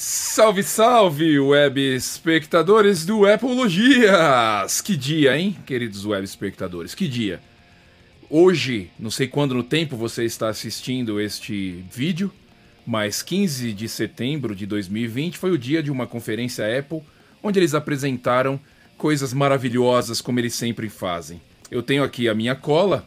Salve, salve, web espectadores do Apologias! Que dia, hein, queridos web espectadores? Que dia! Hoje, não sei quando no tempo você está assistindo este vídeo, mas 15 de setembro de 2020 foi o dia de uma conferência Apple onde eles apresentaram coisas maravilhosas como eles sempre fazem. Eu tenho aqui a minha cola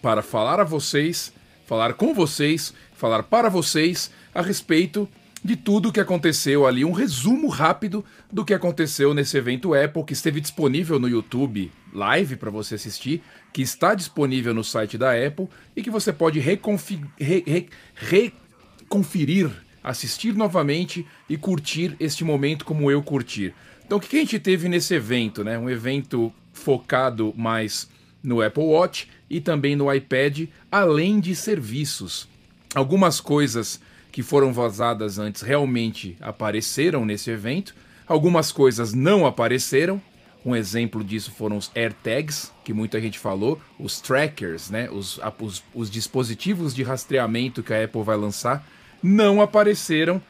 para falar a vocês, falar com vocês, falar para vocês a respeito de tudo o que aconteceu ali, um resumo rápido do que aconteceu nesse evento Apple que esteve disponível no YouTube Live para você assistir, que está disponível no site da Apple e que você pode reconfi re re reconferir, assistir novamente e curtir este momento como eu curtir. Então o que a gente teve nesse evento, né? Um evento focado mais no Apple Watch e também no iPad, além de serviços. Algumas coisas que foram vazadas antes realmente apareceram nesse evento, algumas coisas não apareceram. Um exemplo disso foram os AirTags, que muita gente falou, os trackers, né, os, os, os dispositivos de rastreamento que a Apple vai lançar, não apareceram,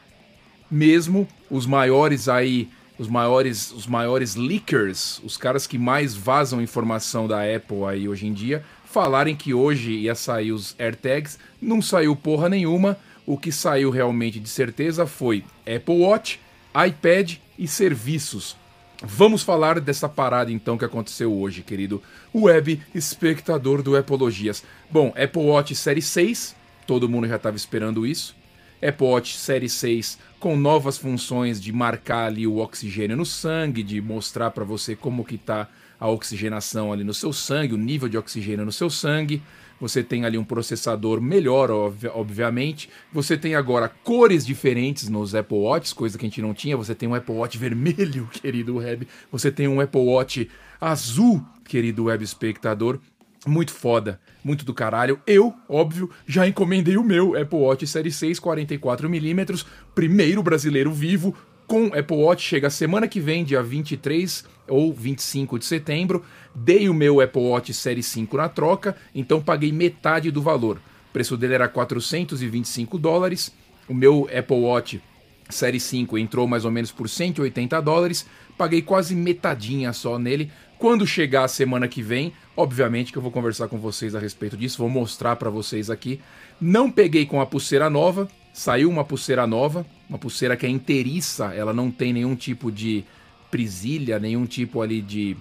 mesmo os maiores aí, os maiores, os maiores leakers, os caras que mais vazam informação da Apple aí hoje em dia, falarem que hoje ia sair os AirTags, não saiu porra nenhuma o que saiu realmente de certeza foi Apple Watch, iPad e serviços. Vamos falar dessa parada então que aconteceu hoje, querido web espectador do Apologias. Bom, Apple Watch Série 6, todo mundo já estava esperando isso. Apple Watch Série 6 com novas funções de marcar ali o oxigênio no sangue, de mostrar para você como que tá a oxigenação ali no seu sangue, o nível de oxigênio no seu sangue. Você tem ali um processador melhor, obviamente. Você tem agora cores diferentes nos Apple Watch, coisa que a gente não tinha. Você tem um Apple Watch vermelho, querido web. Você tem um Apple Watch azul, querido web espectador. Muito foda, muito do caralho. Eu, óbvio, já encomendei o meu Apple Watch Série 6 44mm, primeiro brasileiro vivo, com Apple Watch chega semana que vem, dia 23 ou 25 de setembro. Dei o meu Apple Watch Série 5 na troca, então paguei metade do valor. O preço dele era 425 dólares. O meu Apple Watch Série 5 entrou mais ou menos por 180 dólares. Paguei quase metadinha só nele. Quando chegar a semana que vem, obviamente que eu vou conversar com vocês a respeito disso, vou mostrar para vocês aqui. Não peguei com a pulseira nova, saiu uma pulseira nova, uma pulseira que é inteiriça, ela não tem nenhum tipo de presilha, nenhum tipo ali de,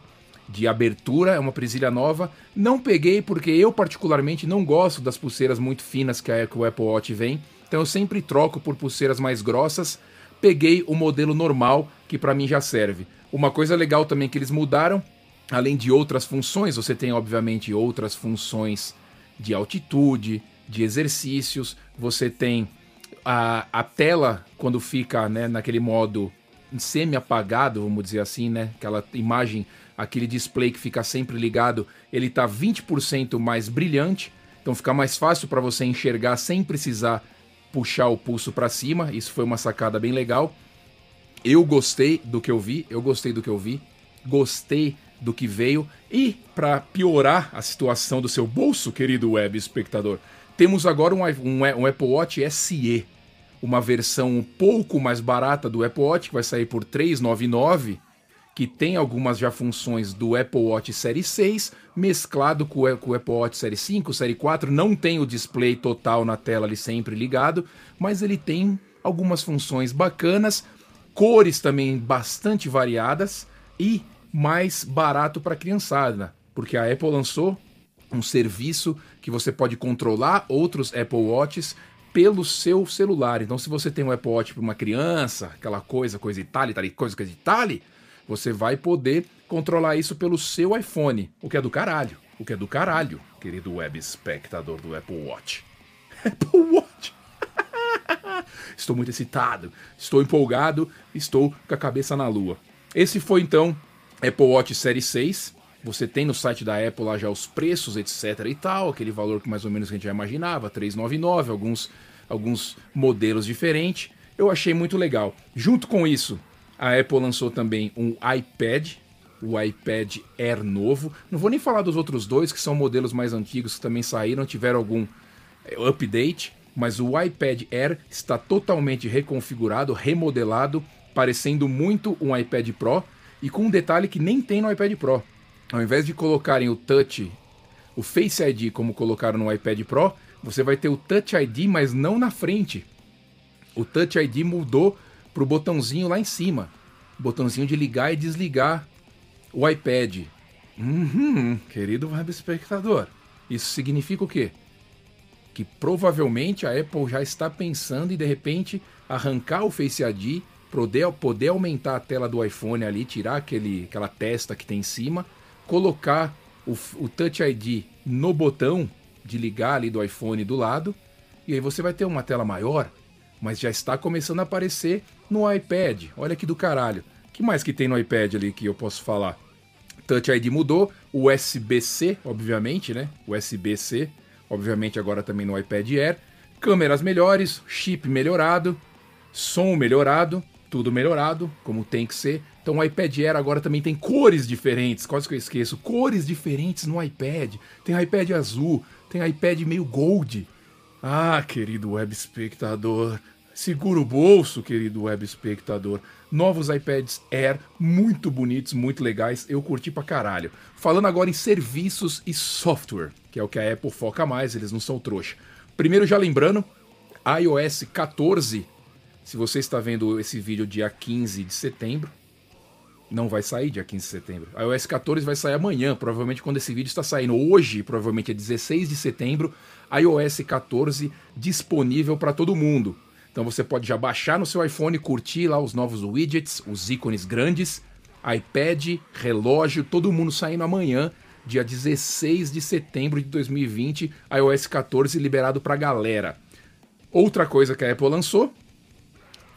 de abertura, é uma presilha nova. Não peguei porque eu particularmente não gosto das pulseiras muito finas que, a, que o Apple Watch vem, então eu sempre troco por pulseiras mais grossas. Peguei o modelo normal, que para mim já serve. Uma coisa legal também que eles mudaram, além de outras funções, você tem obviamente outras funções de altitude, de exercícios, você tem a, a tela, quando fica né, naquele modo semi-apagado, vamos dizer assim, né? Aquela imagem, aquele display que fica sempre ligado, ele está 20% mais brilhante, então fica mais fácil para você enxergar sem precisar puxar o pulso para cima. Isso foi uma sacada bem legal. Eu gostei do que eu vi, eu gostei do que eu vi, gostei do que veio e para piorar a situação do seu bolso, querido web espectador, temos agora um, um, um, Apple Watch SE, uma versão um pouco mais barata do Apple Watch, que vai sair por 399, que tem algumas já funções do Apple Watch Série 6, mesclado com o, Apple Watch Série 5, Série 4, não tem o display total na tela ali sempre ligado, mas ele tem algumas funções bacanas, cores também bastante variadas e mais barato para criançada, porque a Apple lançou um serviço que você pode controlar outros Apple Watches pelo seu celular. Então, se você tem um Apple Watch para uma criança, aquela coisa, coisa e tal, coisa, coisa e tal, você vai poder controlar isso pelo seu iPhone, o que é do caralho. O que é do caralho, querido web espectador do Apple Watch. Apple Watch! estou muito excitado, estou empolgado, estou com a cabeça na lua. Esse foi então Apple Watch Série 6. Você tem no site da Apple lá já os preços, etc e tal, aquele valor que mais ou menos a gente já imaginava, 399, alguns alguns modelos diferentes. Eu achei muito legal. Junto com isso, a Apple lançou também um iPad, o iPad Air novo. Não vou nem falar dos outros dois, que são modelos mais antigos que também saíram, tiveram algum eh, update. mas o iPad Air está totalmente reconfigurado, remodelado, parecendo muito um iPad Pro e com um detalhe que nem tem no iPad Pro. Ao invés de colocarem o Touch, o Face ID como colocaram no iPad Pro, você vai ter o Touch ID, mas não na frente. O Touch ID mudou para o botãozinho lá em cima, botãozinho de ligar e desligar o iPad. Uhum, querido web espectador, isso significa o quê? Que provavelmente a Apple já está pensando em de repente arrancar o Face ID, poder, poder aumentar a tela do iPhone ali, tirar aquele, aquela testa que tem em cima, colocar o, o Touch ID no botão de ligar ali do iPhone do lado, e aí você vai ter uma tela maior, mas já está começando a aparecer no iPad. Olha que do caralho. Que mais que tem no iPad ali que eu posso falar? Touch ID mudou, USB-C, obviamente, né? USB-C, obviamente agora também no iPad Air. Câmeras melhores, chip melhorado, som melhorado, tudo melhorado, como tem que ser. Então o iPad Air agora também tem cores diferentes, quase que eu esqueço, cores diferentes no iPad. Tem iPad azul, tem iPad meio gold. Ah, querido web espectador, segura o bolso, querido web espectador. Novos iPads Air, muito bonitos, muito legais, eu curti pra caralho. Falando agora em serviços e software, que é o que a Apple foca mais, eles não são trouxa. Primeiro, já lembrando, iOS 14, se você está vendo esse vídeo dia 15 de setembro, não vai sair dia 15 de setembro. A iOS 14 vai sair amanhã, provavelmente quando esse vídeo está saindo. Hoje, provavelmente é 16 de setembro, iOS 14 disponível para todo mundo. Então você pode já baixar no seu iPhone, curtir lá os novos widgets, os ícones grandes, iPad, relógio, todo mundo saindo amanhã, dia 16 de setembro de 2020, iOS 14 liberado para galera. Outra coisa que a Apple lançou,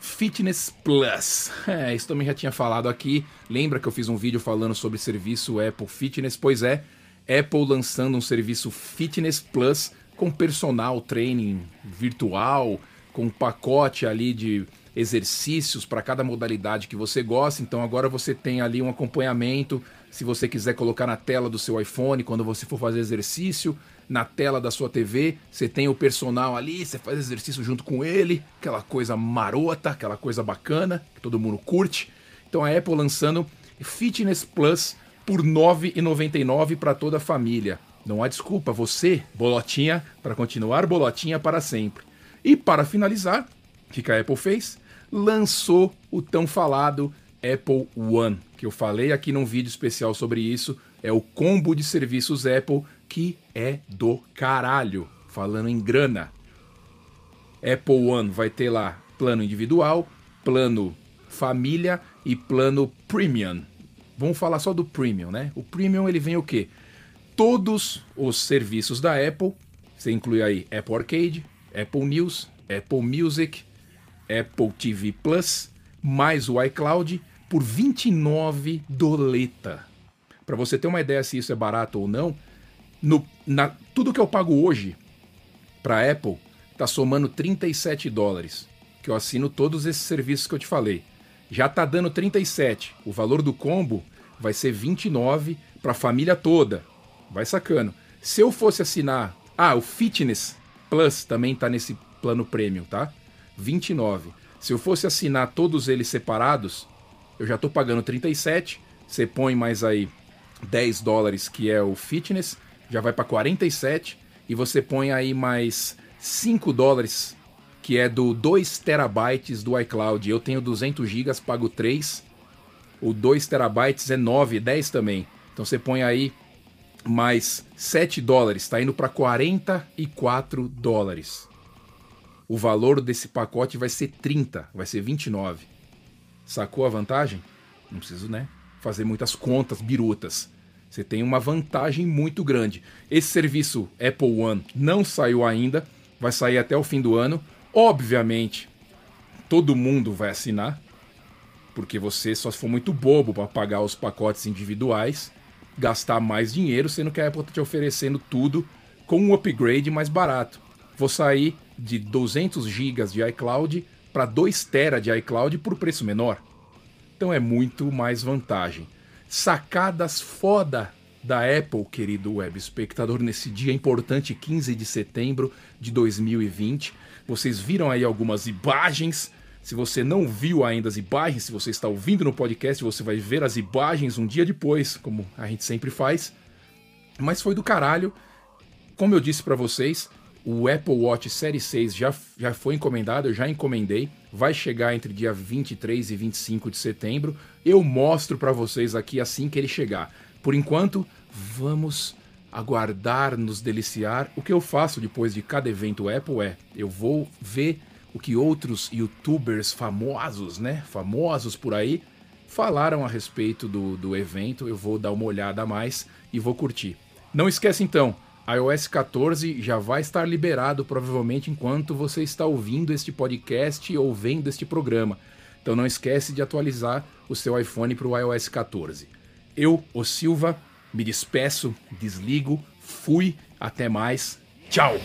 Fitness Plus. É, isso também já tinha falado aqui. Lembra que eu fiz um vídeo falando sobre serviço Apple Fitness? Pois é, Apple lançando um serviço Fitness Plus com personal training virtual, com um pacote ali de exercícios para cada modalidade que você gosta. Então agora você tem ali um acompanhamento. Se você quiser colocar na tela do seu iPhone quando você for fazer exercício, na tela da sua TV, você tem o personal ali, você faz exercício junto com ele, aquela coisa marota, aquela coisa bacana, que todo mundo curte. Então a Apple lançando Fitness Plus por R$ 9,99 para toda a família. Não há desculpa, você, bolotinha, para continuar bolotinha para sempre. E para finalizar, o que a Apple fez? Lançou o tão falado Apple One, que eu falei aqui num vídeo especial sobre isso. É o combo de serviços Apple que é do caralho. Falando em grana. Apple One vai ter lá plano individual, plano família e plano premium. Vamos falar só do premium, né? O premium ele vem o quê? Todos os serviços da Apple, você inclui aí Apple Arcade, Apple News, Apple Music, Apple TV Plus, mais o iCloud por 29 doleta. Para você ter uma ideia se isso é barato ou não, no, na, tudo que eu pago hoje para Apple tá somando 37 dólares, que eu assino todos esses serviços que eu te falei. Já tá dando 37. O valor do combo vai ser 29 para a família toda. Vai sacando. Se eu fosse assinar, ah, o Fitness Plus também tá nesse plano premium, tá? 29. Se eu fosse assinar todos eles separados, eu já tô pagando 37, você põe mais aí 10 dólares que é o fitness, já vai para 47 e você põe aí mais 5 dólares que é do 2 terabytes do iCloud. Eu tenho 200 gigas, pago 3. O 2 terabytes é 9, 10 também. Então você põe aí mais 7 dólares, está indo para 44 dólares. O valor desse pacote vai ser 30, vai ser 29. Sacou a vantagem? Não preciso, né? Fazer muitas contas birutas. Você tem uma vantagem muito grande. Esse serviço Apple One não saiu ainda, vai sair até o fim do ano. Obviamente, todo mundo vai assinar, porque você só for muito bobo para pagar os pacotes individuais, gastar mais dinheiro, sendo que a Apple está te oferecendo tudo com um upgrade mais barato. Vou sair de 200 GB de iCloud para 2 TB de iCloud por preço menor. Então é muito mais vantagem sacadas foda da Apple, querido web espectador, nesse dia importante, 15 de setembro de 2020. Vocês viram aí algumas imagens. Se você não viu ainda as imagens, se você está ouvindo no podcast, você vai ver as imagens um dia depois, como a gente sempre faz. Mas foi do caralho. Como eu disse para vocês, o Apple Watch Série 6 já, já foi encomendado, eu já encomendei. Vai chegar entre dia 23 e 25 de setembro. Eu mostro para vocês aqui assim que ele chegar. Por enquanto, vamos aguardar, nos deliciar. O que eu faço depois de cada evento Apple é, eu vou ver o que outros youtubers famosos, né, famosos por aí, falaram a respeito do, do evento. Eu vou dar uma olhada a mais e vou curtir. Não esquece então, iOS 14 já vai estar liberado provavelmente enquanto você está ouvindo este podcast ou vendo este programa. Então não esquece de atualizar o seu iPhone para o iOS 14. Eu, o Silva, me despeço, desligo, fui, até mais, tchau!